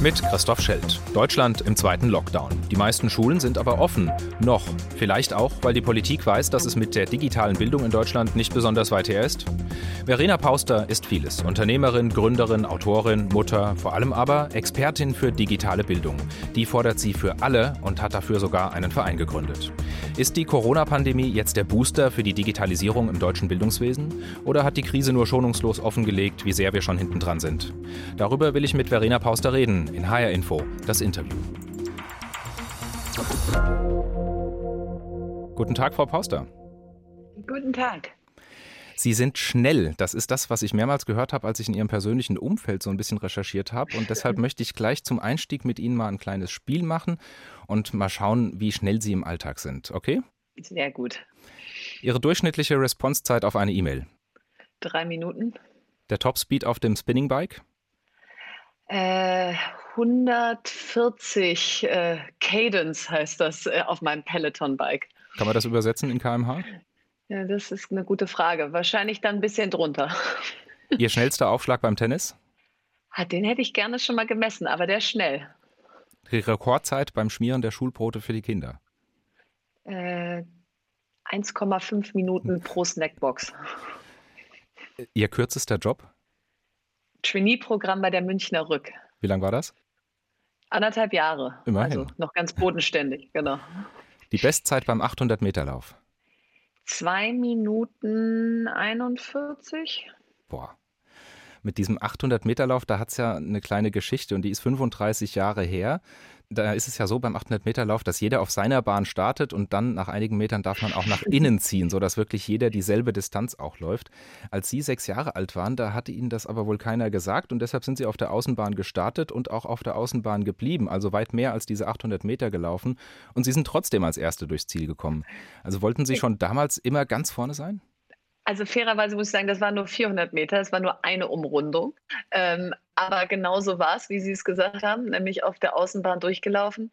Mit Christoph Schelt. Deutschland im zweiten Lockdown. Die meisten Schulen sind aber offen. Noch. Vielleicht auch, weil die Politik weiß, dass es mit der digitalen Bildung in Deutschland nicht besonders weit her ist. Verena Pauster ist vieles. Unternehmerin, Gründerin, Autorin, Mutter, vor allem aber Expertin für digitale Bildung. Die fordert sie für alle und hat dafür sogar einen Verein gegründet. Ist die Corona-Pandemie jetzt der Booster für die Digitalisierung im deutschen Bildungswesen? Oder hat die Krise nur schonungslos offengelegt, wie sehr wir schon hinten dran sind? Darüber will ich mit Verena Pauster reden in HR Info, das Interview. Guten Tag, Frau Pauster. Guten Tag. Sie sind schnell. Das ist das, was ich mehrmals gehört habe, als ich in Ihrem persönlichen Umfeld so ein bisschen recherchiert habe. Und deshalb möchte ich gleich zum Einstieg mit Ihnen mal ein kleines Spiel machen und mal schauen, wie schnell Sie im Alltag sind. Okay? Sehr gut. Ihre durchschnittliche Responsezeit auf eine E-Mail? Drei Minuten. Der Topspeed auf dem Spinningbike? Äh, 140 äh, Cadence heißt das äh, auf meinem Peloton-Bike. Kann man das übersetzen in kmh? Ja, das ist eine gute Frage. Wahrscheinlich dann ein bisschen drunter. Ihr schnellster Aufschlag beim Tennis? Ah, den hätte ich gerne schon mal gemessen, aber der ist schnell. Die Rekordzeit beim Schmieren der Schulbrote für die Kinder? Äh, 1,5 Minuten pro Snackbox. Ihr kürzester Job? Trainee-Programm bei der Münchner Rück. Wie lang war das? Anderthalb Jahre. Immerhin. Also noch ganz bodenständig, genau. Die Bestzeit beim 800-Meter-Lauf? 2 Minuten 41. Boah. Mit diesem 800-Meter-Lauf, da hat es ja eine kleine Geschichte und die ist 35 Jahre her. Da ist es ja so beim 800-Meter-Lauf, dass jeder auf seiner Bahn startet und dann nach einigen Metern darf man auch nach innen ziehen, sodass wirklich jeder dieselbe Distanz auch läuft. Als Sie sechs Jahre alt waren, da hatte Ihnen das aber wohl keiner gesagt und deshalb sind Sie auf der Außenbahn gestartet und auch auf der Außenbahn geblieben, also weit mehr als diese 800 Meter gelaufen und Sie sind trotzdem als Erste durchs Ziel gekommen. Also wollten Sie schon damals immer ganz vorne sein? Also fairerweise muss ich sagen, das waren nur 400 Meter, es war nur eine Umrundung. Ähm, aber genauso war es, wie Sie es gesagt haben, nämlich auf der Außenbahn durchgelaufen.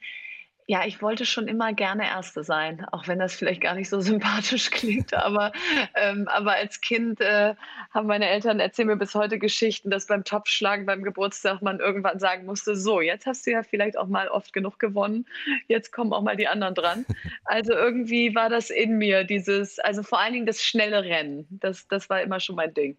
Ja, ich wollte schon immer gerne Erste sein, auch wenn das vielleicht gar nicht so sympathisch klingt. Aber, ähm, aber als Kind äh, haben meine Eltern erzählen mir bis heute Geschichten, dass beim Topfschlagen beim Geburtstag man irgendwann sagen musste: So, jetzt hast du ja vielleicht auch mal oft genug gewonnen. Jetzt kommen auch mal die anderen dran. Also irgendwie war das in mir, dieses, also vor allen Dingen das schnelle Rennen. Das, das war immer schon mein Ding.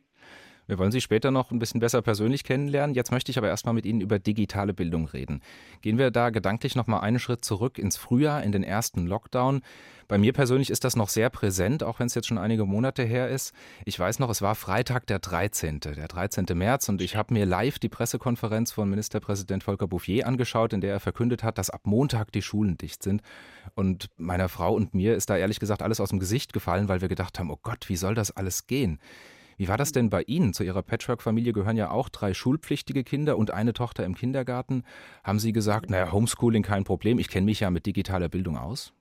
Wir wollen Sie später noch ein bisschen besser persönlich kennenlernen. Jetzt möchte ich aber erstmal mit Ihnen über digitale Bildung reden. Gehen wir da gedanklich noch mal einen Schritt zurück ins Frühjahr, in den ersten Lockdown. Bei mir persönlich ist das noch sehr präsent, auch wenn es jetzt schon einige Monate her ist. Ich weiß noch, es war Freitag der 13., der 13. März und ich habe mir live die Pressekonferenz von Ministerpräsident Volker Bouffier angeschaut, in der er verkündet hat, dass ab Montag die Schulen dicht sind. Und meiner Frau und mir ist da ehrlich gesagt alles aus dem Gesicht gefallen, weil wir gedacht haben, oh Gott, wie soll das alles gehen? Wie war das denn bei Ihnen? Zu Ihrer Patchwork-Familie gehören ja auch drei schulpflichtige Kinder und eine Tochter im Kindergarten. Haben Sie gesagt, naja, Homeschooling kein Problem, ich kenne mich ja mit digitaler Bildung aus?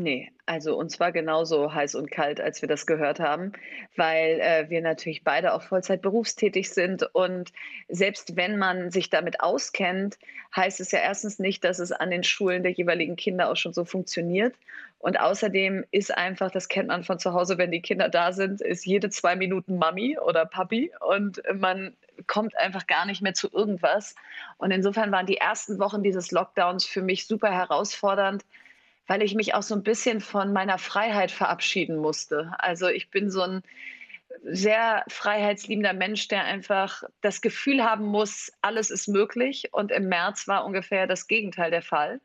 Nee, also uns war genauso heiß und kalt, als wir das gehört haben, weil äh, wir natürlich beide auch Vollzeit berufstätig sind. Und selbst wenn man sich damit auskennt, heißt es ja erstens nicht, dass es an den Schulen der jeweiligen Kinder auch schon so funktioniert. Und außerdem ist einfach, das kennt man von zu Hause, wenn die Kinder da sind, ist jede zwei Minuten Mami oder Papi und man kommt einfach gar nicht mehr zu irgendwas. Und insofern waren die ersten Wochen dieses Lockdowns für mich super herausfordernd weil ich mich auch so ein bisschen von meiner Freiheit verabschieden musste. Also ich bin so ein sehr freiheitsliebender Mensch, der einfach das Gefühl haben muss, alles ist möglich. Und im März war ungefähr das Gegenteil der Fall.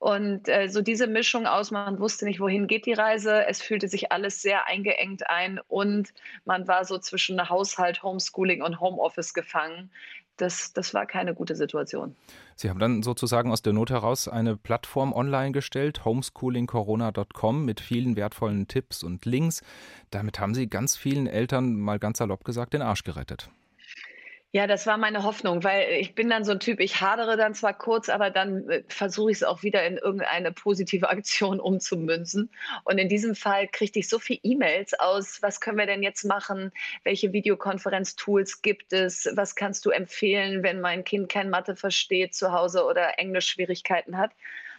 Und äh, so diese Mischung aus, man wusste nicht, wohin geht die Reise, es fühlte sich alles sehr eingeengt ein und man war so zwischen Haushalt, Homeschooling und Homeoffice gefangen das, das war keine gute Situation. Sie haben dann sozusagen aus der Not heraus eine Plattform online gestellt, homeschoolingcorona.com, mit vielen wertvollen Tipps und Links. Damit haben Sie ganz vielen Eltern, mal ganz salopp gesagt, den Arsch gerettet. Ja, das war meine Hoffnung, weil ich bin dann so ein Typ, ich hadere dann zwar kurz, aber dann äh, versuche ich es auch wieder in irgendeine positive Aktion umzumünzen. Und in diesem Fall kriegte ich so viele E-Mails aus, was können wir denn jetzt machen? Welche Videokonferenz-Tools gibt es? Was kannst du empfehlen, wenn mein Kind kein Mathe versteht zu Hause oder Englisch-Schwierigkeiten hat?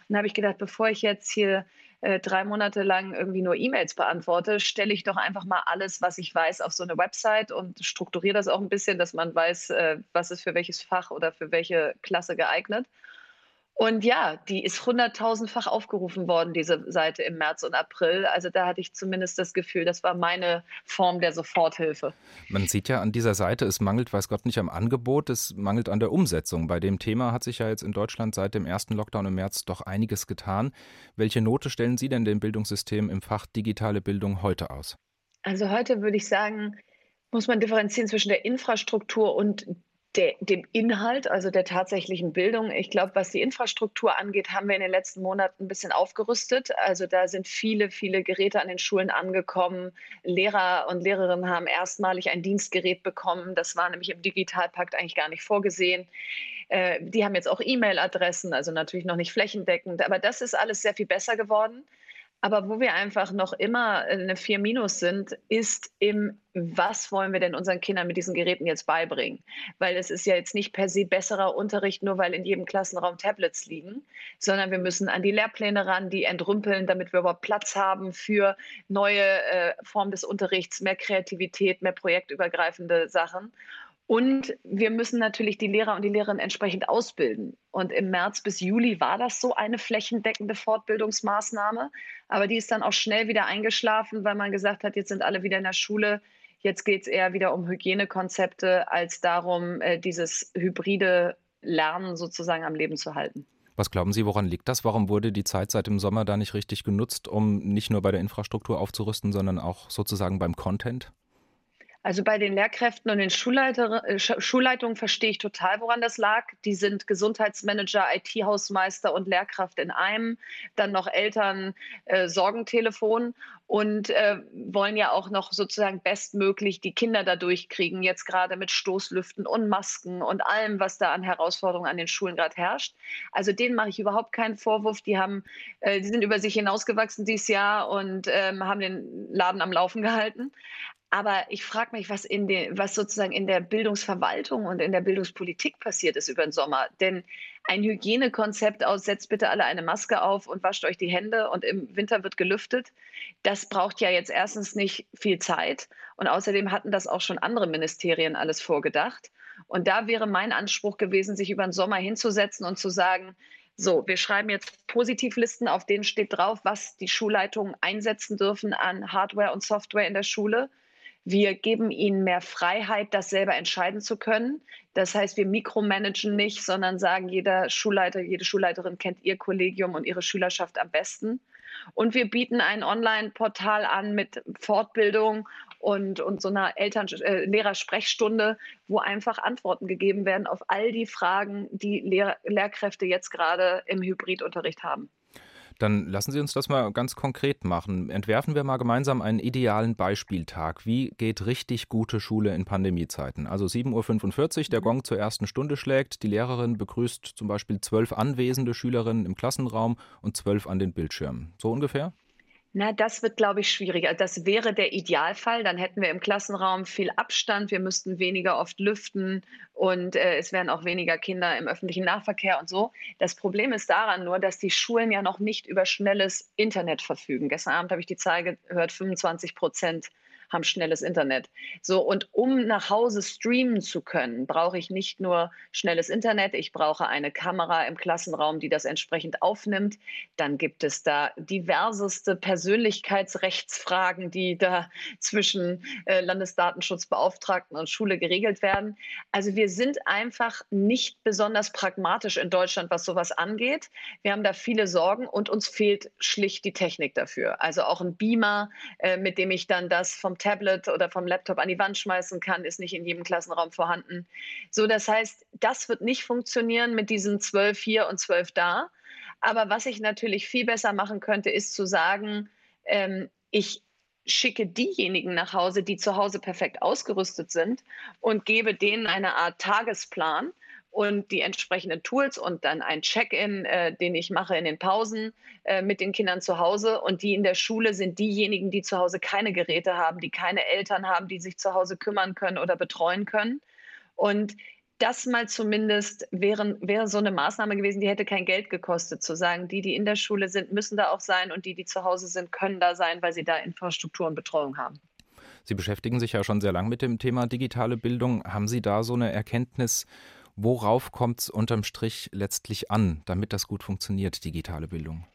Und da habe ich gedacht, bevor ich jetzt hier äh, drei Monate lang irgendwie nur E-Mails beantworte, stelle ich doch einfach mal alles, was ich weiß, auf so eine Website und strukturiere das auch ein bisschen, dass man weiß, äh, was ist für welches Fach oder für welche Klasse geeignet. Und ja, die ist hunderttausendfach aufgerufen worden, diese Seite im März und April. Also da hatte ich zumindest das Gefühl, das war meine Form der Soforthilfe. Man sieht ja an dieser Seite, es mangelt, weiß Gott, nicht am Angebot, es mangelt an der Umsetzung. Bei dem Thema hat sich ja jetzt in Deutschland seit dem ersten Lockdown im März doch einiges getan. Welche Note stellen Sie denn dem Bildungssystem im Fach digitale Bildung heute aus? Also heute würde ich sagen, muss man differenzieren zwischen der Infrastruktur und der, dem Inhalt, also der tatsächlichen Bildung. Ich glaube, was die Infrastruktur angeht, haben wir in den letzten Monaten ein bisschen aufgerüstet. Also da sind viele, viele Geräte an den Schulen angekommen. Lehrer und Lehrerinnen haben erstmalig ein Dienstgerät bekommen. Das war nämlich im Digitalpakt eigentlich gar nicht vorgesehen. Äh, die haben jetzt auch E-Mail-Adressen, also natürlich noch nicht flächendeckend. Aber das ist alles sehr viel besser geworden. Aber wo wir einfach noch immer eine 4 Minus sind, ist im, was wollen wir denn unseren Kindern mit diesen Geräten jetzt beibringen? Weil es ist ja jetzt nicht per se besserer Unterricht, nur weil in jedem Klassenraum Tablets liegen, sondern wir müssen an die Lehrpläne ran, die entrümpeln, damit wir überhaupt Platz haben für neue äh, Formen des Unterrichts, mehr Kreativität, mehr projektübergreifende Sachen. Und wir müssen natürlich die Lehrer und die Lehrerinnen entsprechend ausbilden. Und im März bis Juli war das so eine flächendeckende Fortbildungsmaßnahme. Aber die ist dann auch schnell wieder eingeschlafen, weil man gesagt hat, jetzt sind alle wieder in der Schule. Jetzt geht es eher wieder um Hygienekonzepte als darum, äh, dieses hybride Lernen sozusagen am Leben zu halten. Was glauben Sie, woran liegt das? Warum wurde die Zeit seit dem Sommer da nicht richtig genutzt, um nicht nur bei der Infrastruktur aufzurüsten, sondern auch sozusagen beim Content? Also bei den Lehrkräften und den äh, Schulleitungen verstehe ich total, woran das lag. Die sind Gesundheitsmanager, IT-Hausmeister und Lehrkraft in einem, dann noch Eltern, äh, Sorgentelefon und äh, wollen ja auch noch sozusagen bestmöglich die Kinder da durchkriegen, jetzt gerade mit Stoßlüften und Masken und allem, was da an Herausforderungen an den Schulen gerade herrscht. Also denen mache ich überhaupt keinen Vorwurf. Die haben, äh, die sind über sich hinausgewachsen dieses Jahr und ähm, haben den Laden am Laufen gehalten. Aber ich frage mich, was, in den, was sozusagen in der Bildungsverwaltung und in der Bildungspolitik passiert ist über den Sommer. Denn ein Hygienekonzept aus, setzt bitte alle eine Maske auf und wascht euch die Hände und im Winter wird gelüftet, das braucht ja jetzt erstens nicht viel Zeit. Und außerdem hatten das auch schon andere Ministerien alles vorgedacht. Und da wäre mein Anspruch gewesen, sich über den Sommer hinzusetzen und zu sagen, so, wir schreiben jetzt Positivlisten, auf denen steht drauf, was die Schulleitungen einsetzen dürfen an Hardware und Software in der Schule wir geben ihnen mehr Freiheit, das selber entscheiden zu können. Das heißt, wir mikromanagen nicht, sondern sagen, jeder Schulleiter, jede Schulleiterin kennt ihr Kollegium und ihre Schülerschaft am besten. Und wir bieten ein Online-Portal an mit Fortbildung und, und so einer Eltern äh, Lehrersprechstunde, wo einfach Antworten gegeben werden auf all die Fragen, die Lehr Lehrkräfte jetzt gerade im Hybridunterricht haben. Dann lassen Sie uns das mal ganz konkret machen. Entwerfen wir mal gemeinsam einen idealen Beispieltag. Wie geht richtig gute Schule in Pandemiezeiten? Also 7.45 Uhr, der Gong zur ersten Stunde schlägt, die Lehrerin begrüßt zum Beispiel zwölf anwesende Schülerinnen im Klassenraum und zwölf an den Bildschirmen. So ungefähr? Na, das wird, glaube ich, schwierig. Also das wäre der Idealfall. Dann hätten wir im Klassenraum viel Abstand. Wir müssten weniger oft lüften und äh, es wären auch weniger Kinder im öffentlichen Nahverkehr und so. Das Problem ist daran nur, dass die Schulen ja noch nicht über schnelles Internet verfügen. Gestern Abend habe ich die Zahl gehört, 25 Prozent haben schnelles Internet. So, und um nach Hause streamen zu können, brauche ich nicht nur schnelles Internet, ich brauche eine Kamera im Klassenraum, die das entsprechend aufnimmt. Dann gibt es da diverseste Persönlichkeitsrechtsfragen, die da zwischen äh, Landesdatenschutzbeauftragten und Schule geregelt werden. Also wir sind einfach nicht besonders pragmatisch in Deutschland, was sowas angeht. Wir haben da viele Sorgen und uns fehlt schlicht die Technik dafür. Also auch ein Beamer, äh, mit dem ich dann das vom Tablet oder vom Laptop an die Wand schmeißen kann, ist nicht in jedem Klassenraum vorhanden. So, das heißt, das wird nicht funktionieren mit diesen zwölf hier und zwölf da. Aber was ich natürlich viel besser machen könnte, ist zu sagen, ähm, ich schicke diejenigen nach Hause, die zu Hause perfekt ausgerüstet sind und gebe denen eine Art Tagesplan und die entsprechenden Tools und dann ein Check-in, äh, den ich mache in den Pausen äh, mit den Kindern zu Hause. Und die in der Schule sind diejenigen, die zu Hause keine Geräte haben, die keine Eltern haben, die sich zu Hause kümmern können oder betreuen können. Und das mal zumindest wäre, wäre so eine Maßnahme gewesen, die hätte kein Geld gekostet, zu sagen, die, die in der Schule sind, müssen da auch sein und die, die zu Hause sind, können da sein, weil sie da Infrastruktur und Betreuung haben. Sie beschäftigen sich ja schon sehr lang mit dem Thema digitale Bildung. Haben Sie da so eine Erkenntnis, worauf kommt es unterm Strich letztlich an, damit das gut funktioniert, digitale Bildung?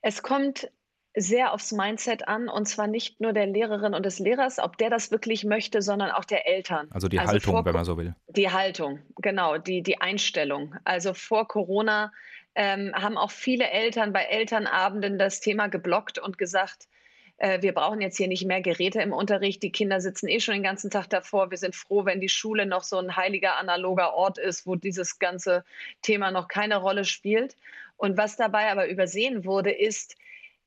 Es kommt sehr aufs Mindset an und zwar nicht nur der Lehrerin und des Lehrers, ob der das wirklich möchte, sondern auch der Eltern. Also die also Haltung, vor, wenn man so will. Die Haltung, genau, die, die Einstellung. Also vor Corona ähm, haben auch viele Eltern bei Elternabenden das Thema geblockt und gesagt, äh, wir brauchen jetzt hier nicht mehr Geräte im Unterricht. Die Kinder sitzen eh schon den ganzen Tag davor. Wir sind froh, wenn die Schule noch so ein heiliger analoger Ort ist, wo dieses ganze Thema noch keine Rolle spielt. Und was dabei aber übersehen wurde, ist,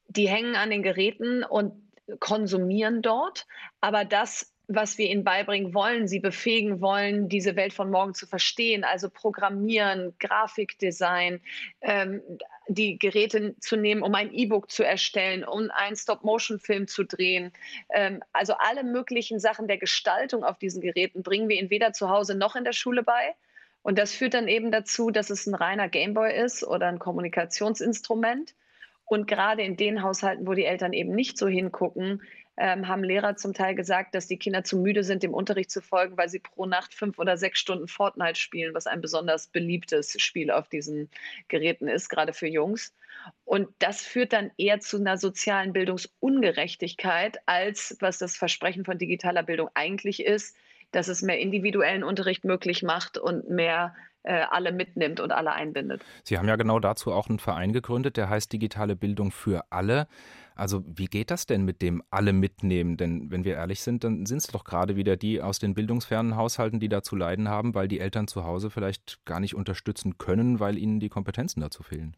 die hängen an den Geräten und konsumieren dort. Aber das, was wir ihnen beibringen wollen, sie befähigen wollen, diese Welt von morgen zu verstehen, also Programmieren, Grafikdesign, ähm, die Geräte zu nehmen, um ein E-Book zu erstellen, um einen Stop-Motion-Film zu drehen. Ähm, also alle möglichen Sachen der Gestaltung auf diesen Geräten bringen wir ihnen weder zu Hause noch in der Schule bei. Und das führt dann eben dazu, dass es ein reiner Gameboy ist oder ein Kommunikationsinstrument. Und gerade in den Haushalten, wo die Eltern eben nicht so hingucken, ähm, haben Lehrer zum Teil gesagt, dass die Kinder zu müde sind, dem Unterricht zu folgen, weil sie pro Nacht fünf oder sechs Stunden Fortnite spielen, was ein besonders beliebtes Spiel auf diesen Geräten ist, gerade für Jungs. Und das führt dann eher zu einer sozialen Bildungsungerechtigkeit, als was das Versprechen von digitaler Bildung eigentlich ist, dass es mehr individuellen Unterricht möglich macht und mehr äh, alle mitnimmt und alle einbindet. Sie haben ja genau dazu auch einen Verein gegründet, der heißt Digitale Bildung für alle. Also wie geht das denn mit dem alle mitnehmen? Denn wenn wir ehrlich sind, dann sind es doch gerade wieder die aus den bildungsfernen Haushalten, die da zu leiden haben, weil die Eltern zu Hause vielleicht gar nicht unterstützen können, weil ihnen die Kompetenzen dazu fehlen.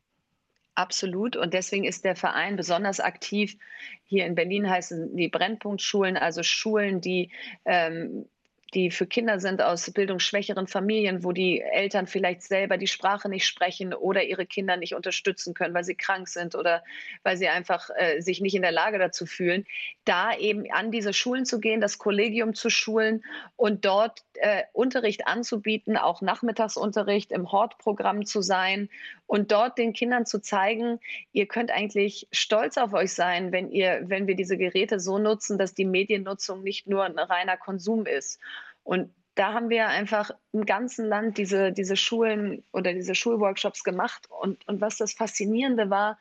Absolut. Und deswegen ist der Verein besonders aktiv. Hier in Berlin heißen die Brennpunktschulen, also Schulen, die ähm, die für Kinder sind aus bildungsschwächeren Familien, wo die Eltern vielleicht selber die Sprache nicht sprechen oder ihre Kinder nicht unterstützen können, weil sie krank sind oder weil sie einfach äh, sich nicht in der Lage dazu fühlen, da eben an diese Schulen zu gehen, das Kollegium zu schulen und dort äh, Unterricht anzubieten, auch Nachmittagsunterricht im Hortprogramm zu sein und dort den Kindern zu zeigen, ihr könnt eigentlich stolz auf euch sein, wenn ihr, wenn wir diese Geräte so nutzen, dass die Mediennutzung nicht nur ein reiner Konsum ist. Und da haben wir einfach im ganzen Land diese, diese Schulen oder diese Schulworkshops gemacht. Und, und was das Faszinierende war,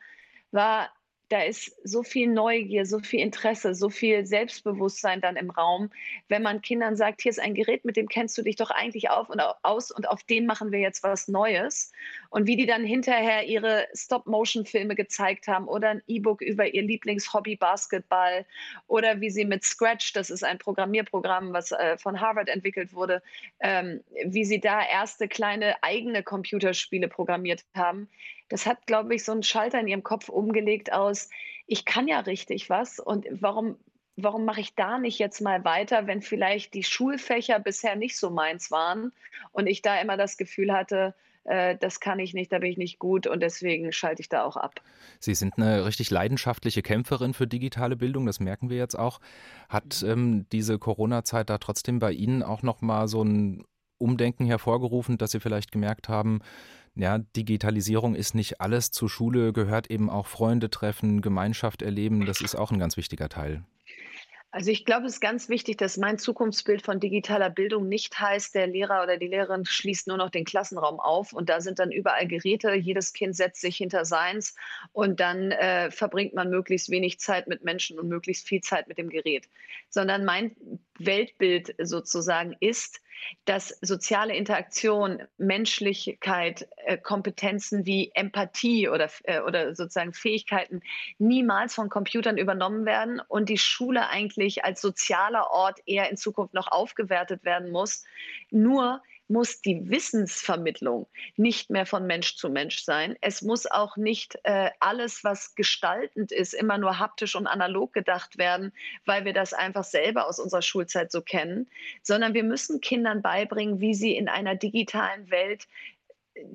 war da ist so viel Neugier, so viel Interesse, so viel Selbstbewusstsein dann im Raum, wenn man Kindern sagt, hier ist ein Gerät, mit dem kennst du dich doch eigentlich auf und aus und auf dem machen wir jetzt was Neues. Und wie die dann hinterher ihre Stop-Motion-Filme gezeigt haben oder ein E-Book über ihr Lieblingshobby Basketball oder wie sie mit Scratch, das ist ein Programmierprogramm, was äh, von Harvard entwickelt wurde, ähm, wie sie da erste kleine eigene Computerspiele programmiert haben. Das hat, glaube ich, so einen Schalter in ihrem Kopf umgelegt aus, ich kann ja richtig was und warum, warum mache ich da nicht jetzt mal weiter, wenn vielleicht die Schulfächer bisher nicht so meins waren und ich da immer das Gefühl hatte, äh, das kann ich nicht, da bin ich nicht gut und deswegen schalte ich da auch ab. Sie sind eine richtig leidenschaftliche Kämpferin für digitale Bildung, das merken wir jetzt auch. Hat ähm, diese Corona-Zeit da trotzdem bei Ihnen auch noch mal so ein Umdenken hervorgerufen, dass Sie vielleicht gemerkt haben, ja, Digitalisierung ist nicht alles. Zur Schule gehört eben auch Freunde treffen, Gemeinschaft erleben. Das ist auch ein ganz wichtiger Teil. Also ich glaube, es ist ganz wichtig, dass mein Zukunftsbild von digitaler Bildung nicht heißt, der Lehrer oder die Lehrerin schließt nur noch den Klassenraum auf und da sind dann überall Geräte, jedes Kind setzt sich hinter seins und dann äh, verbringt man möglichst wenig Zeit mit Menschen und möglichst viel Zeit mit dem Gerät. Sondern mein Weltbild sozusagen ist, dass soziale Interaktion, Menschlichkeit, äh, Kompetenzen wie Empathie oder, äh, oder sozusagen Fähigkeiten niemals von Computern übernommen werden und die Schule eigentlich als sozialer Ort eher in Zukunft noch aufgewertet werden muss. Nur muss die Wissensvermittlung nicht mehr von Mensch zu Mensch sein. Es muss auch nicht äh, alles, was gestaltend ist, immer nur haptisch und analog gedacht werden, weil wir das einfach selber aus unserer Schulzeit so kennen, sondern wir müssen Kindern beibringen, wie sie in einer digitalen Welt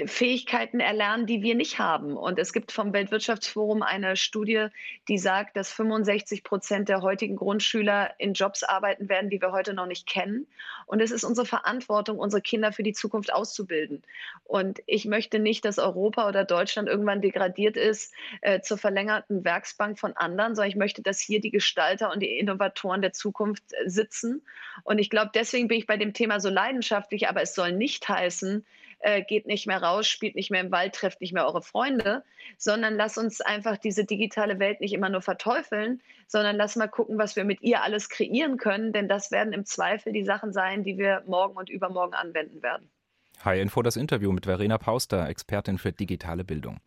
Fähigkeiten erlernen, die wir nicht haben. Und es gibt vom Weltwirtschaftsforum eine Studie, die sagt, dass 65 Prozent der heutigen Grundschüler in Jobs arbeiten werden, die wir heute noch nicht kennen. Und es ist unsere Verantwortung, unsere Kinder für die Zukunft auszubilden. Und ich möchte nicht, dass Europa oder Deutschland irgendwann degradiert ist äh, zur verlängerten Werksbank von anderen, sondern ich möchte, dass hier die Gestalter und die Innovatoren der Zukunft äh, sitzen. Und ich glaube, deswegen bin ich bei dem Thema so leidenschaftlich, aber es soll nicht heißen, äh, geht nicht mehr raus, spielt nicht mehr im Wald, trefft nicht mehr eure Freunde, sondern lass uns einfach diese digitale Welt nicht immer nur verteufeln, sondern lass mal gucken, was wir mit ihr alles kreieren können, denn das werden im Zweifel die Sachen sein, die wir morgen und übermorgen anwenden werden. Hi Info, das Interview mit Verena Pauster, Expertin für digitale Bildung.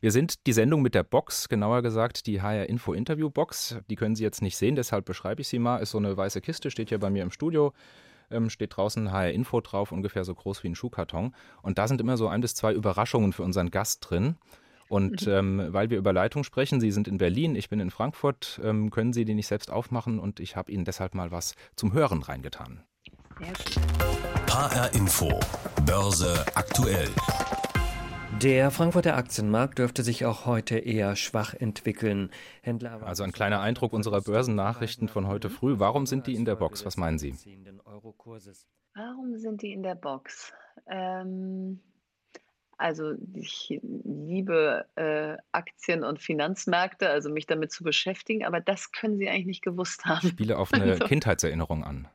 Wir sind die Sendung mit der Box, genauer gesagt die HR Info Interview Box. Die können Sie jetzt nicht sehen, deshalb beschreibe ich sie mal. Ist so eine weiße Kiste, steht hier bei mir im Studio ähm, steht draußen HR Info drauf, ungefähr so groß wie ein Schuhkarton. Und da sind immer so ein bis zwei Überraschungen für unseren Gast drin. Und mhm. ähm, weil wir über Leitung sprechen, Sie sind in Berlin, ich bin in Frankfurt, ähm, können Sie die nicht selbst aufmachen und ich habe Ihnen deshalb mal was zum Hören reingetan. HR Info, Börse aktuell. Der Frankfurter Aktienmarkt dürfte sich auch heute eher schwach entwickeln. Händler also ein kleiner Eindruck unserer Börsennachrichten von heute früh. Warum sind die in der Box? Was meinen Sie? Warum sind die in der Box? Ähm, also ich liebe äh, Aktien und Finanzmärkte, also mich damit zu beschäftigen, aber das können Sie eigentlich nicht gewusst haben. Ich spiele auf eine also. Kindheitserinnerung an.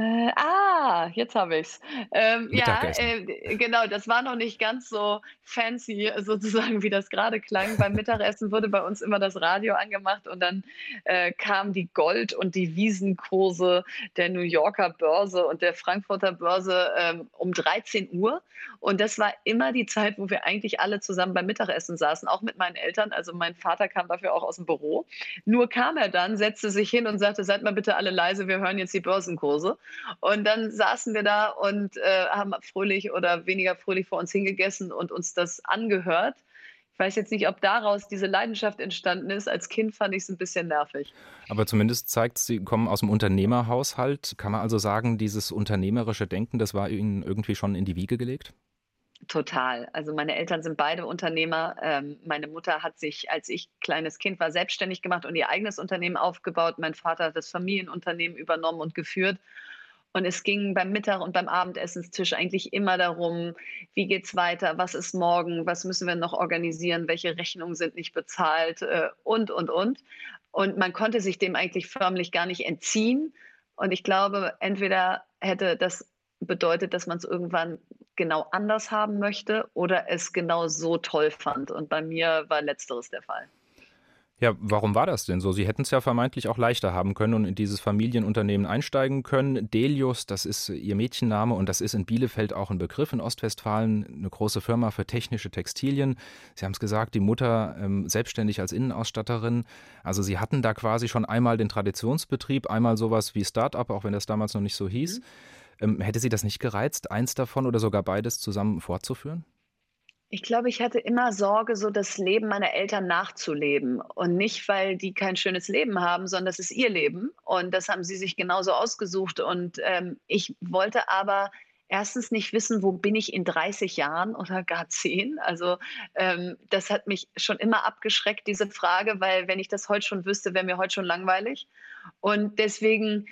Äh, ah, jetzt habe ich es. Ähm, ja, äh, genau, das war noch nicht ganz so fancy sozusagen, wie das gerade klang. Beim Mittagessen wurde bei uns immer das Radio angemacht und dann äh, kamen die Gold- und die Wiesenkurse der New Yorker Börse und der Frankfurter Börse ähm, um 13 Uhr. Und das war immer die Zeit, wo wir eigentlich alle zusammen beim Mittagessen saßen, auch mit meinen Eltern. Also mein Vater kam dafür auch aus dem Büro. Nur kam er dann, setzte sich hin und sagte, seid mal bitte alle leise, wir hören jetzt die Börsenkurse. Und dann saßen wir da und äh, haben fröhlich oder weniger fröhlich vor uns hingegessen und uns das angehört. Ich weiß jetzt nicht, ob daraus diese Leidenschaft entstanden ist. Als Kind fand ich es ein bisschen nervig. Aber zumindest zeigt, Sie kommen aus dem Unternehmerhaushalt. Kann man also sagen, dieses unternehmerische Denken, das war Ihnen irgendwie schon in die Wiege gelegt? Total. Also meine Eltern sind beide Unternehmer. Ähm, meine Mutter hat sich, als ich kleines Kind war, selbstständig gemacht und ihr eigenes Unternehmen aufgebaut. Mein Vater hat das Familienunternehmen übernommen und geführt. Und es ging beim Mittag- und beim Abendessenstisch eigentlich immer darum, wie geht's weiter, was ist morgen, was müssen wir noch organisieren, welche Rechnungen sind nicht bezahlt äh, und, und, und. Und man konnte sich dem eigentlich förmlich gar nicht entziehen. Und ich glaube, entweder hätte das bedeutet, dass man es irgendwann genau anders haben möchte oder es genau so toll fand. Und bei mir war letzteres der Fall. Ja, warum war das denn so? Sie hätten es ja vermeintlich auch leichter haben können und in dieses Familienunternehmen einsteigen können. Delius, das ist Ihr Mädchenname und das ist in Bielefeld auch ein Begriff in Ostwestfalen, eine große Firma für technische Textilien. Sie haben es gesagt, die Mutter ähm, selbstständig als Innenausstatterin. Also Sie hatten da quasi schon einmal den Traditionsbetrieb, einmal sowas wie Start-up, auch wenn das damals noch nicht so hieß. Mhm. Ähm, hätte Sie das nicht gereizt, eins davon oder sogar beides zusammen fortzuführen? Ich glaube, ich hatte immer Sorge, so das Leben meiner Eltern nachzuleben. Und nicht, weil die kein schönes Leben haben, sondern das ist ihr Leben. Und das haben sie sich genauso ausgesucht. Und ähm, ich wollte aber erstens nicht wissen, wo bin ich in 30 Jahren oder gar 10. Also ähm, das hat mich schon immer abgeschreckt, diese Frage, weil wenn ich das heute schon wüsste, wäre mir heute schon langweilig. Und deswegen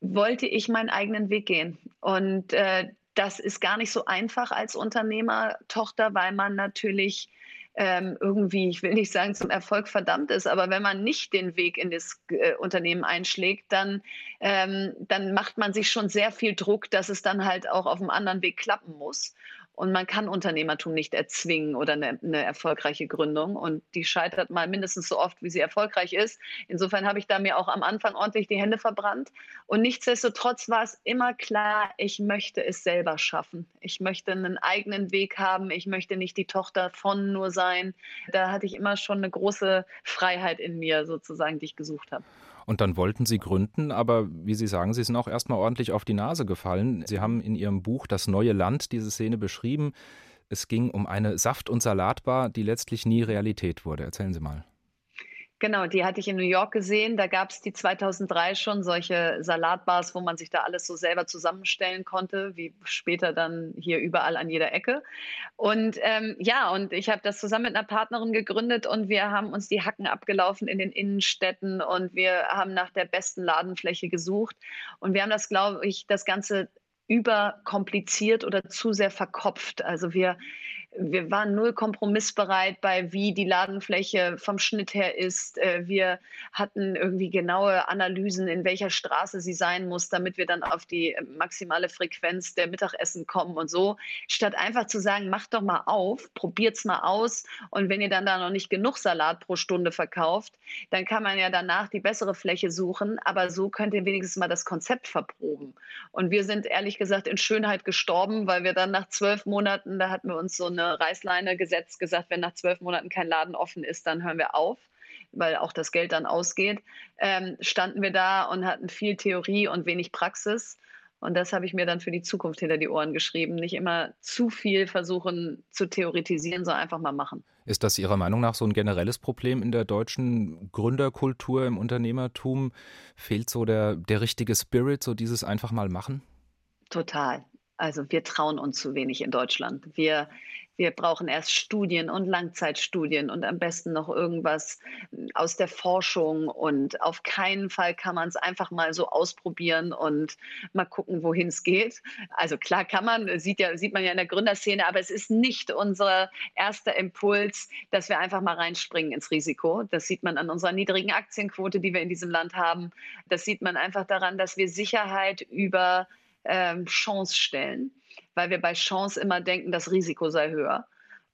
wollte ich meinen eigenen Weg gehen. Und äh, das ist gar nicht so einfach als Unternehmertochter, weil man natürlich ähm, irgendwie, ich will nicht sagen, zum Erfolg verdammt ist, aber wenn man nicht den Weg in das äh, Unternehmen einschlägt, dann, ähm, dann macht man sich schon sehr viel Druck, dass es dann halt auch auf einem anderen Weg klappen muss. Und man kann Unternehmertum nicht erzwingen oder eine, eine, erfolgreiche Gründung. Und die scheitert mal mindestens so oft, wie sie erfolgreich ist. Insofern habe ich da mir auch am Anfang ordentlich die Hände verbrannt. Und nichtsdestotrotz war es immer klar, ich möchte es selber schaffen. Ich möchte einen eigenen Weg haben. Ich möchte nicht die Tochter von nur sein. Da hatte ich immer schon eine große Freiheit in mir sozusagen, die ich gesucht habe. Und dann wollten Sie gründen, aber wie Sie sagen, Sie sind auch erstmal ordentlich auf die Nase gefallen. Sie haben in Ihrem Buch Das neue Land diese Szene beschrieben. Es ging um eine Saft- und Salatbar, die letztlich nie Realität wurde. Erzählen Sie mal. Genau, die hatte ich in New York gesehen. Da gab es die 2003 schon solche Salatbars, wo man sich da alles so selber zusammenstellen konnte, wie später dann hier überall an jeder Ecke. Und ähm, ja, und ich habe das zusammen mit einer Partnerin gegründet und wir haben uns die Hacken abgelaufen in den Innenstädten und wir haben nach der besten Ladenfläche gesucht. Und wir haben das, glaube ich, das Ganze überkompliziert oder zu sehr verkopft. Also wir wir waren null kompromissbereit bei, wie die Ladenfläche vom Schnitt her ist. Äh, wir hatten irgendwie genaue Analysen, in welcher Straße sie sein muss, damit wir dann auf die maximale Frequenz der Mittagessen kommen und so. Statt einfach zu sagen, macht doch mal auf, probiert's mal aus. Und wenn ihr dann da noch nicht genug Salat pro Stunde verkauft, dann kann man ja danach die bessere Fläche suchen. Aber so könnt ihr wenigstens mal das Konzept verproben. Und wir sind ehrlich gesagt in Schönheit gestorben, weil wir dann nach zwölf Monaten, da hatten wir uns so eine Reißleine gesetzt, gesagt, wenn nach zwölf Monaten kein Laden offen ist, dann hören wir auf, weil auch das Geld dann ausgeht. Ähm, standen wir da und hatten viel Theorie und wenig Praxis. Und das habe ich mir dann für die Zukunft hinter die Ohren geschrieben. Nicht immer zu viel versuchen zu theoretisieren, sondern einfach mal machen. Ist das Ihrer Meinung nach so ein generelles Problem in der deutschen Gründerkultur im Unternehmertum? Fehlt so der, der richtige Spirit, so dieses einfach mal machen? Total. Also wir trauen uns zu wenig in Deutschland. Wir, wir brauchen erst Studien und Langzeitstudien und am besten noch irgendwas aus der Forschung. Und auf keinen Fall kann man es einfach mal so ausprobieren und mal gucken, wohin es geht. Also klar kann man, sieht, ja, sieht man ja in der Gründerszene, aber es ist nicht unser erster Impuls, dass wir einfach mal reinspringen ins Risiko. Das sieht man an unserer niedrigen Aktienquote, die wir in diesem Land haben. Das sieht man einfach daran, dass wir Sicherheit über ähm, Chance stellen, weil wir bei Chance immer denken, das Risiko sei höher.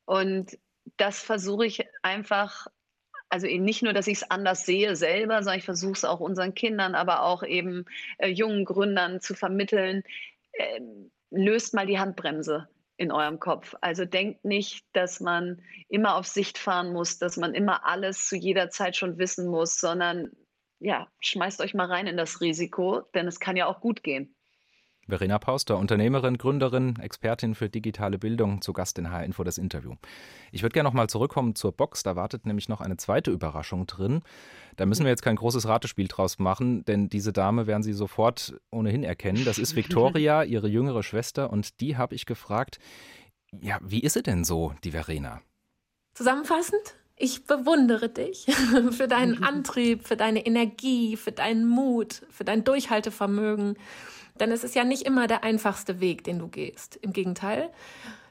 Und das versuche ich einfach, also nicht nur, dass ich es anders sehe selber, sondern ich versuche es auch unseren Kindern, aber auch eben äh, jungen Gründern zu vermitteln. Äh, löst mal die Handbremse in eurem Kopf. Also denkt nicht, dass man immer auf Sicht fahren muss, dass man immer alles zu jeder Zeit schon wissen muss, sondern ja, schmeißt euch mal rein in das Risiko, denn es kann ja auch gut gehen. Verena Pauster, Unternehmerin, Gründerin, Expertin für digitale Bildung, zu Gast in H-Info das Interview. Ich würde gerne noch mal zurückkommen zur Box. Da wartet nämlich noch eine zweite Überraschung drin. Da müssen wir jetzt kein großes Ratespiel draus machen, denn diese Dame werden Sie sofort ohnehin erkennen. Das ist Victoria, ihre jüngere Schwester, und die habe ich gefragt, ja, wie ist sie denn so, die Verena? Zusammenfassend, ich bewundere dich für deinen Antrieb, für deine Energie, für deinen Mut, für dein Durchhaltevermögen. Denn es ist ja nicht immer der einfachste Weg, den du gehst. Im Gegenteil.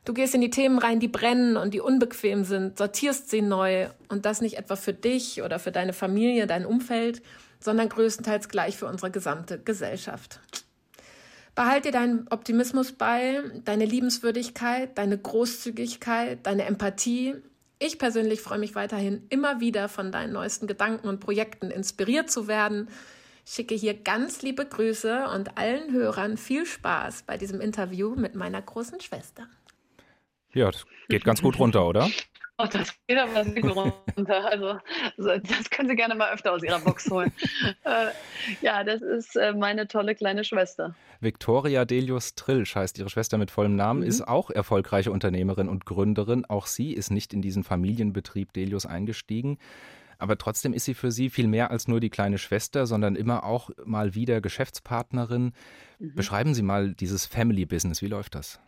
Du gehst in die Themen rein, die brennen und die unbequem sind, sortierst sie neu und das nicht etwa für dich oder für deine Familie, dein Umfeld, sondern größtenteils gleich für unsere gesamte Gesellschaft. Behalt dir deinen Optimismus bei, deine Liebenswürdigkeit, deine Großzügigkeit, deine Empathie. Ich persönlich freue mich weiterhin immer wieder von deinen neuesten Gedanken und Projekten inspiriert zu werden schicke hier ganz liebe Grüße und allen Hörern viel Spaß bei diesem Interview mit meiner großen Schwester. Ja, das geht ganz gut runter, oder? Oh, das geht aber sehr gut runter. Also, das können Sie gerne mal öfter aus Ihrer Box holen. äh, ja, das ist äh, meine tolle kleine Schwester. Victoria Delius Trilsch heißt ihre Schwester mit vollem Namen, mhm. ist auch erfolgreiche Unternehmerin und Gründerin. Auch sie ist nicht in diesen Familienbetrieb Delius eingestiegen. Aber trotzdem ist sie für Sie viel mehr als nur die kleine Schwester, sondern immer auch mal wieder Geschäftspartnerin. Mhm. Beschreiben Sie mal dieses Family Business. Wie läuft das?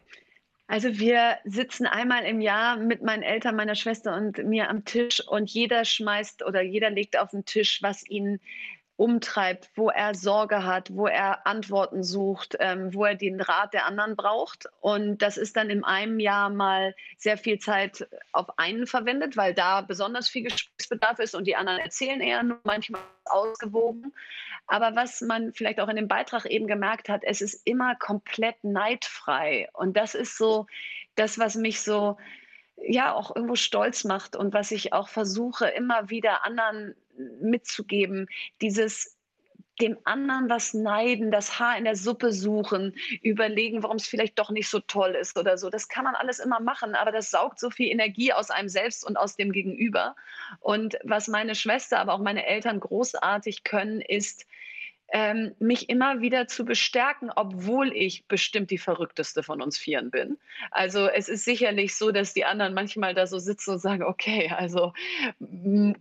Also wir sitzen einmal im Jahr mit meinen Eltern, meiner Schwester und mir am Tisch und jeder schmeißt oder jeder legt auf den Tisch, was ihn umtreibt, wo er Sorge hat, wo er Antworten sucht, ähm, wo er den Rat der anderen braucht. Und das ist dann in einem Jahr mal sehr viel Zeit auf einen verwendet, weil da besonders viel Gesprächsbedarf ist und die anderen erzählen eher nur manchmal ausgewogen. Aber was man vielleicht auch in dem Beitrag eben gemerkt hat, es ist immer komplett neidfrei. Und das ist so das, was mich so ja auch irgendwo stolz macht und was ich auch versuche, immer wieder anderen mitzugeben. Dieses dem anderen was neiden, das Haar in der Suppe suchen, überlegen, warum es vielleicht doch nicht so toll ist oder so. Das kann man alles immer machen, aber das saugt so viel Energie aus einem selbst und aus dem Gegenüber. Und was meine Schwester, aber auch meine Eltern großartig können, ist, ähm, mich immer wieder zu bestärken, obwohl ich bestimmt die verrückteste von uns Vieren bin. Also es ist sicherlich so, dass die anderen manchmal da so sitzen und sagen, okay, also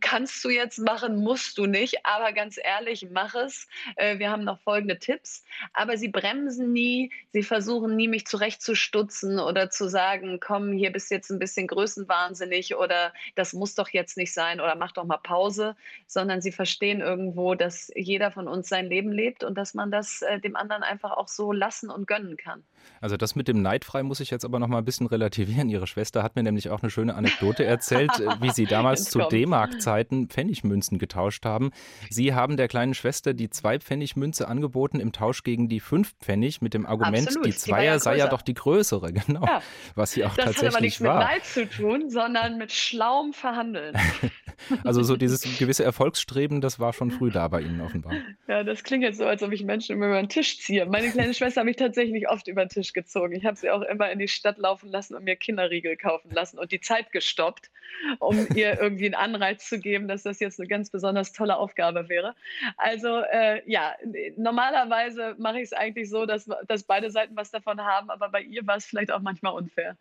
kannst du jetzt machen, musst du nicht, aber ganz ehrlich, mach es. Äh, wir haben noch folgende Tipps, aber sie bremsen nie, sie versuchen nie, mich zurechtzustutzen oder zu sagen, komm, hier bist jetzt ein bisschen größenwahnsinnig oder das muss doch jetzt nicht sein oder mach doch mal Pause, sondern sie verstehen irgendwo, dass jeder von uns sein Leben lebt und dass man das äh, dem anderen einfach auch so lassen und gönnen kann. Also das mit dem Neidfrei muss ich jetzt aber noch mal ein bisschen relativieren. Ihre Schwester hat mir nämlich auch eine schöne Anekdote erzählt, wie sie damals zu D-Mark-Zeiten Pfennigmünzen getauscht haben. Sie haben der kleinen Schwester die zwei Pfennigmünze angeboten im Tausch gegen die fünf Pfennig mit dem Argument, Absolut. die Zweier ja sei ja doch die größere, genau. Ja. Was sie auch das tatsächlich war. Das hat aber nichts war. mit Neid zu tun, sondern mit schlauem Verhandeln. Also so dieses gewisse Erfolgsstreben, das war schon früh da bei Ihnen offenbar. Ja, das klingt jetzt so, als ob ich Menschen immer über den Tisch ziehe. Meine kleine Schwester habe ich tatsächlich oft über den Tisch gezogen. Ich habe sie auch immer in die Stadt laufen lassen und mir Kinderriegel kaufen lassen und die Zeit gestoppt, um ihr irgendwie einen Anreiz zu geben, dass das jetzt eine ganz besonders tolle Aufgabe wäre. Also äh, ja, normalerweise mache ich es eigentlich so, dass, dass beide Seiten was davon haben, aber bei ihr war es vielleicht auch manchmal unfair.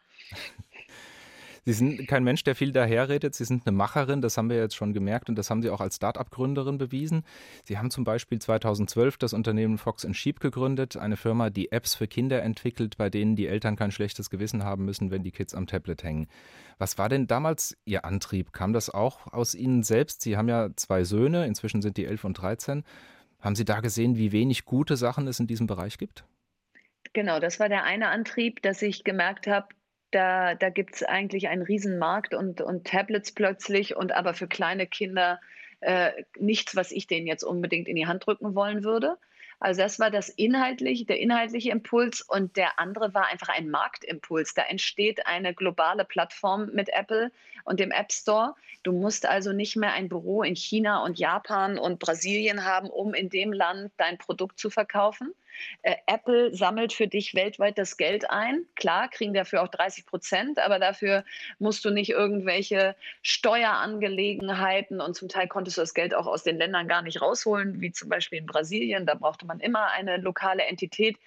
Sie sind kein Mensch, der viel daherredet. Sie sind eine Macherin, das haben wir jetzt schon gemerkt und das haben Sie auch als Start-up-Gründerin bewiesen. Sie haben zum Beispiel 2012 das Unternehmen Fox Sheep gegründet, eine Firma, die Apps für Kinder entwickelt, bei denen die Eltern kein schlechtes Gewissen haben müssen, wenn die Kids am Tablet hängen. Was war denn damals Ihr Antrieb? Kam das auch aus Ihnen selbst? Sie haben ja zwei Söhne, inzwischen sind die 11 und 13. Haben Sie da gesehen, wie wenig gute Sachen es in diesem Bereich gibt? Genau, das war der eine Antrieb, dass ich gemerkt habe, da, da gibt es eigentlich einen Riesenmarkt und, und Tablets plötzlich und aber für kleine Kinder äh, nichts, was ich denen jetzt unbedingt in die Hand drücken wollen würde. Also das war das inhaltliche, der inhaltliche Impuls und der andere war einfach ein Marktimpuls. Da entsteht eine globale Plattform mit Apple und dem App Store. Du musst also nicht mehr ein Büro in China und Japan und Brasilien haben, um in dem Land dein Produkt zu verkaufen, äh, Apple sammelt für dich weltweit das Geld ein. Klar, kriegen dafür auch 30 Prozent, aber dafür musst du nicht irgendwelche Steuerangelegenheiten und zum Teil konntest du das Geld auch aus den Ländern gar nicht rausholen, wie zum Beispiel in Brasilien. Da brauchte man immer eine lokale Entität.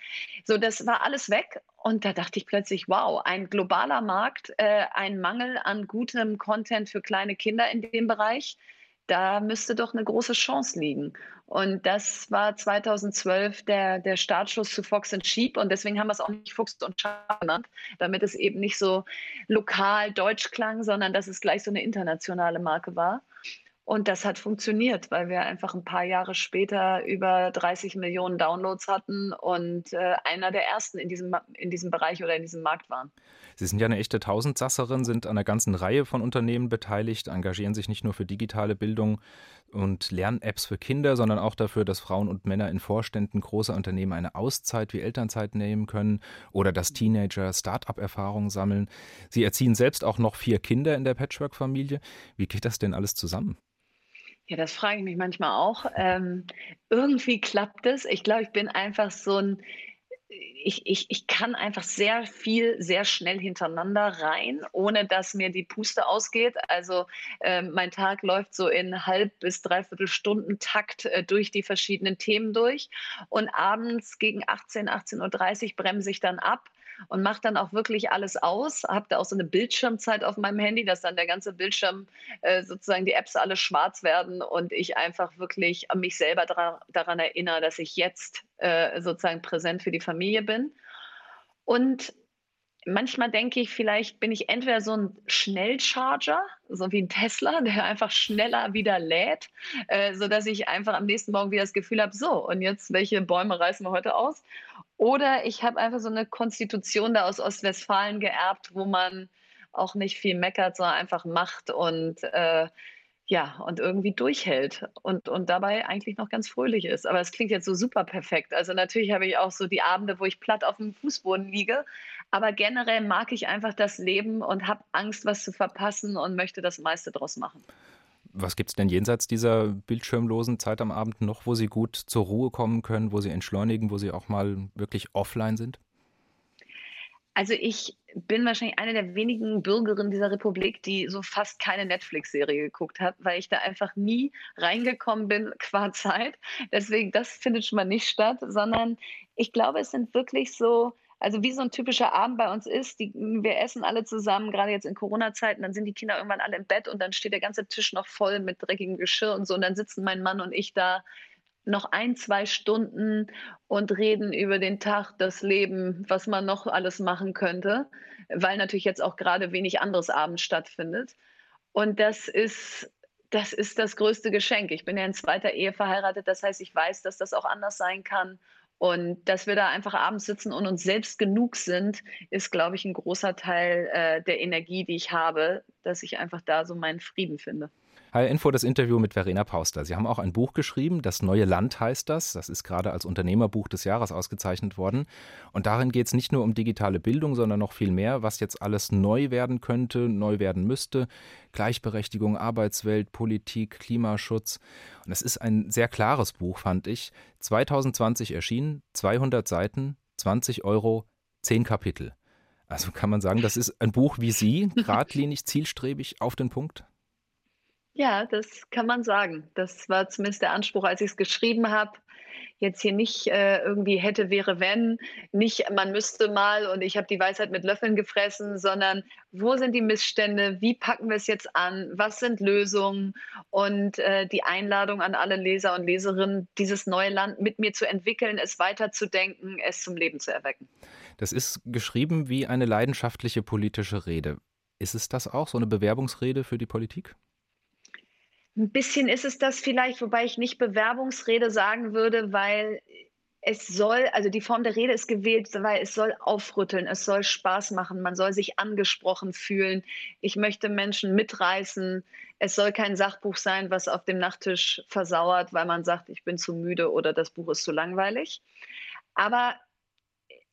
So, das war alles weg. Und da dachte ich plötzlich, wow, ein globaler Markt, äh, ein Mangel an gutem Content für kleine Kinder in dem Bereich da müsste doch eine große Chance liegen. Und das war 2012 der, der Startschuss zu Fox and Sheep. Und deswegen haben wir es auch nicht Fuchs und Schaf genannt, damit es eben nicht so lokal deutsch klang, sondern dass es gleich so eine internationale Marke war. Und das hat funktioniert, weil wir einfach ein paar Jahre später über 30 Millionen Downloads hatten und äh, einer der ersten in diesem, in diesem Bereich oder in diesem Markt waren. Sie sind ja eine echte Tausendsasserin, sind an einer ganzen Reihe von Unternehmen beteiligt, engagieren sich nicht nur für digitale Bildung und Lern-Apps für Kinder, sondern auch dafür, dass Frauen und Männer in Vorständen großer Unternehmen eine Auszeit wie Elternzeit nehmen können oder dass Teenager Start-up-Erfahrungen sammeln. Sie erziehen selbst auch noch vier Kinder in der Patchwork-Familie. Wie geht das denn alles zusammen? Ja, das frage ich mich manchmal auch. Ähm, irgendwie klappt es. Ich glaube, ich bin einfach so ein ich, ich, ich kann einfach sehr viel, sehr schnell hintereinander rein, ohne dass mir die Puste ausgeht. Also äh, mein Tag läuft so in halb bis dreiviertel Stunden Takt äh, durch die verschiedenen Themen durch. Und abends gegen 18, 18.30 Uhr bremse ich dann ab und mache dann auch wirklich alles aus. Habe da auch so eine Bildschirmzeit auf meinem Handy, dass dann der ganze Bildschirm äh, sozusagen die Apps alle schwarz werden und ich einfach wirklich mich selber dra daran erinnere, dass ich jetzt äh, sozusagen präsent für die Familie bin. Und manchmal denke ich, vielleicht bin ich entweder so ein Schnellcharger, so wie ein Tesla, der einfach schneller wieder lädt, äh, sodass ich einfach am nächsten Morgen wieder das Gefühl habe, so, und jetzt, welche Bäume reißen wir heute aus? Oder ich habe einfach so eine Konstitution da aus Ostwestfalen geerbt, wo man auch nicht viel meckert, sondern einfach macht und äh, ja, und irgendwie durchhält und, und dabei eigentlich noch ganz fröhlich ist. Aber es klingt jetzt so super perfekt. Also natürlich habe ich auch so die Abende, wo ich platt auf dem Fußboden liege. Aber generell mag ich einfach das Leben und habe Angst, was zu verpassen und möchte das meiste draus machen. Was gibt es denn jenseits dieser bildschirmlosen Zeit am Abend noch, wo Sie gut zur Ruhe kommen können, wo Sie entschleunigen, wo Sie auch mal wirklich offline sind? Also ich bin wahrscheinlich eine der wenigen Bürgerinnen dieser Republik, die so fast keine Netflix-Serie geguckt hat, weil ich da einfach nie reingekommen bin qua Zeit. Deswegen, das findet schon mal nicht statt, sondern ich glaube, es sind wirklich so, also wie so ein typischer Abend bei uns ist, die, wir essen alle zusammen, gerade jetzt in Corona-Zeiten, dann sind die Kinder irgendwann alle im Bett und dann steht der ganze Tisch noch voll mit dreckigem Geschirr und so und dann sitzen mein Mann und ich da noch ein, zwei Stunden und reden über den Tag, das Leben, was man noch alles machen könnte, weil natürlich jetzt auch gerade wenig anderes abends stattfindet. Und das ist, das ist das größte Geschenk. Ich bin ja in zweiter Ehe verheiratet, das heißt, ich weiß, dass das auch anders sein kann. Und dass wir da einfach abends sitzen und uns selbst genug sind, ist, glaube ich, ein großer Teil äh, der Energie, die ich habe, dass ich einfach da so meinen Frieden finde. HR Info das Interview mit Verena Pauster. Sie haben auch ein Buch geschrieben, Das neue Land heißt das. Das ist gerade als Unternehmerbuch des Jahres ausgezeichnet worden. Und darin geht es nicht nur um digitale Bildung, sondern noch viel mehr, was jetzt alles neu werden könnte, neu werden müsste. Gleichberechtigung, Arbeitswelt, Politik, Klimaschutz. Und es ist ein sehr klares Buch, fand ich. 2020 erschienen, 200 Seiten, 20 Euro, 10 Kapitel. Also kann man sagen, das ist ein Buch wie Sie, geradlinig, zielstrebig, auf den Punkt? Ja, das kann man sagen. Das war zumindest der Anspruch, als ich es geschrieben habe. Jetzt hier nicht äh, irgendwie hätte, wäre, wenn, nicht man müsste mal und ich habe die Weisheit mit Löffeln gefressen, sondern wo sind die Missstände, wie packen wir es jetzt an, was sind Lösungen und äh, die Einladung an alle Leser und Leserinnen, dieses neue Land mit mir zu entwickeln, es weiterzudenken, es zum Leben zu erwecken. Das ist geschrieben wie eine leidenschaftliche politische Rede. Ist es das auch, so eine Bewerbungsrede für die Politik? Ein bisschen ist es das vielleicht, wobei ich nicht Bewerbungsrede sagen würde, weil es soll, also die Form der Rede ist gewählt, weil es soll aufrütteln, es soll Spaß machen, man soll sich angesprochen fühlen. Ich möchte Menschen mitreißen. Es soll kein Sachbuch sein, was auf dem Nachttisch versauert, weil man sagt, ich bin zu müde oder das Buch ist zu langweilig. Aber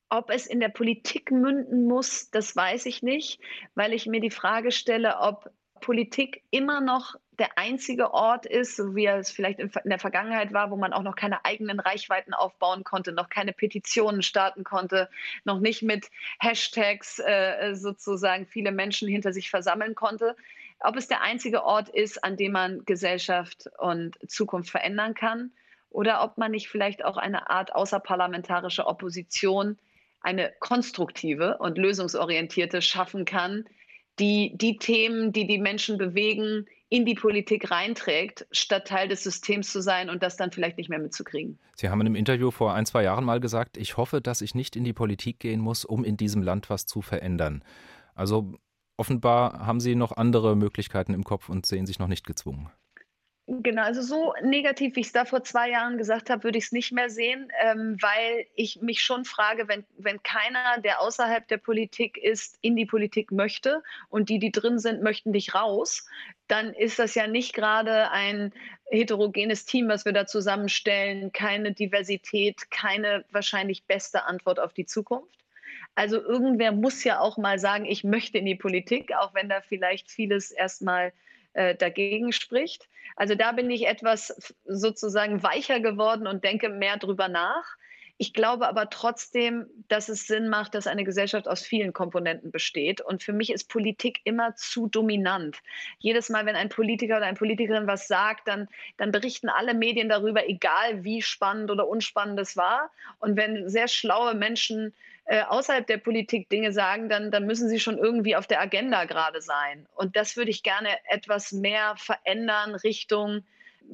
ob es in der Politik münden muss, das weiß ich nicht, weil ich mir die Frage stelle, ob Politik immer noch der einzige Ort ist, so wie es vielleicht in der Vergangenheit war, wo man auch noch keine eigenen Reichweiten aufbauen konnte, noch keine Petitionen starten konnte, noch nicht mit Hashtags äh, sozusagen viele Menschen hinter sich versammeln konnte. Ob es der einzige Ort ist, an dem man Gesellschaft und Zukunft verändern kann oder ob man nicht vielleicht auch eine Art außerparlamentarische Opposition, eine konstruktive und lösungsorientierte schaffen kann, die die Themen, die die Menschen bewegen, in die Politik reinträgt, statt Teil des Systems zu sein und das dann vielleicht nicht mehr mitzukriegen. Sie haben in einem Interview vor ein, zwei Jahren mal gesagt, ich hoffe, dass ich nicht in die Politik gehen muss, um in diesem Land was zu verändern. Also offenbar haben Sie noch andere Möglichkeiten im Kopf und sehen sich noch nicht gezwungen. Genau, also so negativ, wie ich es da vor zwei Jahren gesagt habe, würde ich es nicht mehr sehen, ähm, weil ich mich schon frage, wenn, wenn keiner, der außerhalb der Politik ist, in die Politik möchte und die, die drin sind, möchten dich raus, dann ist das ja nicht gerade ein heterogenes Team, was wir da zusammenstellen, keine Diversität, keine wahrscheinlich beste Antwort auf die Zukunft. Also irgendwer muss ja auch mal sagen, ich möchte in die Politik, auch wenn da vielleicht vieles erstmal äh, dagegen spricht. Also da bin ich etwas sozusagen weicher geworden und denke mehr drüber nach. Ich glaube aber trotzdem, dass es Sinn macht, dass eine Gesellschaft aus vielen Komponenten besteht. Und für mich ist Politik immer zu dominant. Jedes Mal, wenn ein Politiker oder eine Politikerin was sagt, dann, dann berichten alle Medien darüber, egal wie spannend oder unspannend es war. Und wenn sehr schlaue Menschen äh, außerhalb der Politik Dinge sagen, dann, dann müssen sie schon irgendwie auf der Agenda gerade sein. Und das würde ich gerne etwas mehr verändern Richtung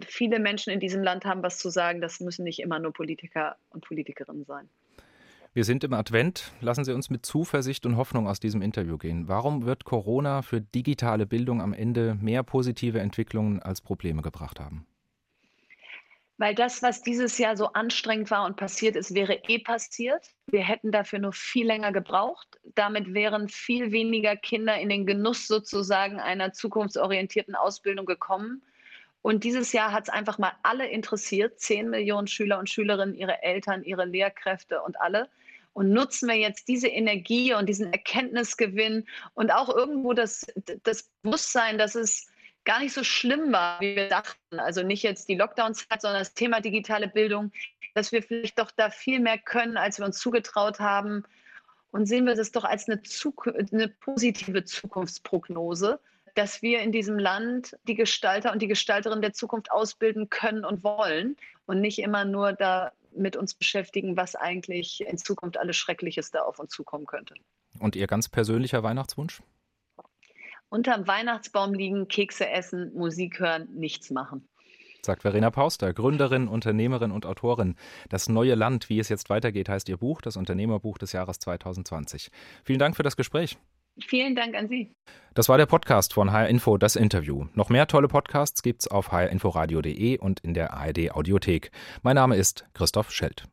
viele Menschen in diesem Land haben was zu sagen. Das müssen nicht immer nur Politiker und Politikerinnen sein. Wir sind im Advent. Lassen Sie uns mit Zuversicht und Hoffnung aus diesem Interview gehen. Warum wird Corona für digitale Bildung am Ende mehr positive Entwicklungen als Probleme gebracht haben? Weil das, was dieses Jahr so anstrengend war und passiert ist, wäre eh passiert. Wir hätten dafür nur viel länger gebraucht. Damit wären viel weniger Kinder in den Genuss sozusagen einer zukunftsorientierten Ausbildung gekommen. Und dieses Jahr hat es einfach mal alle interessiert, zehn Millionen Schüler und Schülerinnen, ihre Eltern, ihre Lehrkräfte und alle. Und nutzen wir jetzt diese Energie und diesen Erkenntnisgewinn und auch irgendwo das, das Bewusstsein, dass es gar nicht so schlimm war, wie wir dachten. Also nicht jetzt die Lockdown-Zeit, sondern das Thema digitale Bildung, dass wir vielleicht doch da viel mehr können, als wir uns zugetraut haben Und sehen wir das doch als eine, eine positive Zukunftsprognose, dass wir in diesem Land die Gestalter und die Gestalterin der Zukunft ausbilden können und wollen und nicht immer nur da mit uns beschäftigen, was eigentlich in Zukunft alles Schreckliches da auf uns zukommen könnte. Und Ihr ganz persönlicher Weihnachtswunsch? Unterm Weihnachtsbaum liegen, Kekse essen, Musik hören, nichts machen sagt Verena Pauster, Gründerin, Unternehmerin und Autorin. Das neue Land, wie es jetzt weitergeht, heißt ihr Buch, das Unternehmerbuch des Jahres 2020. Vielen Dank für das Gespräch. Vielen Dank an Sie. Das war der Podcast von HR Info, das Interview. Noch mehr tolle Podcasts gibt's auf hrinforadio.de und in der ARD Audiothek. Mein Name ist Christoph Schelt.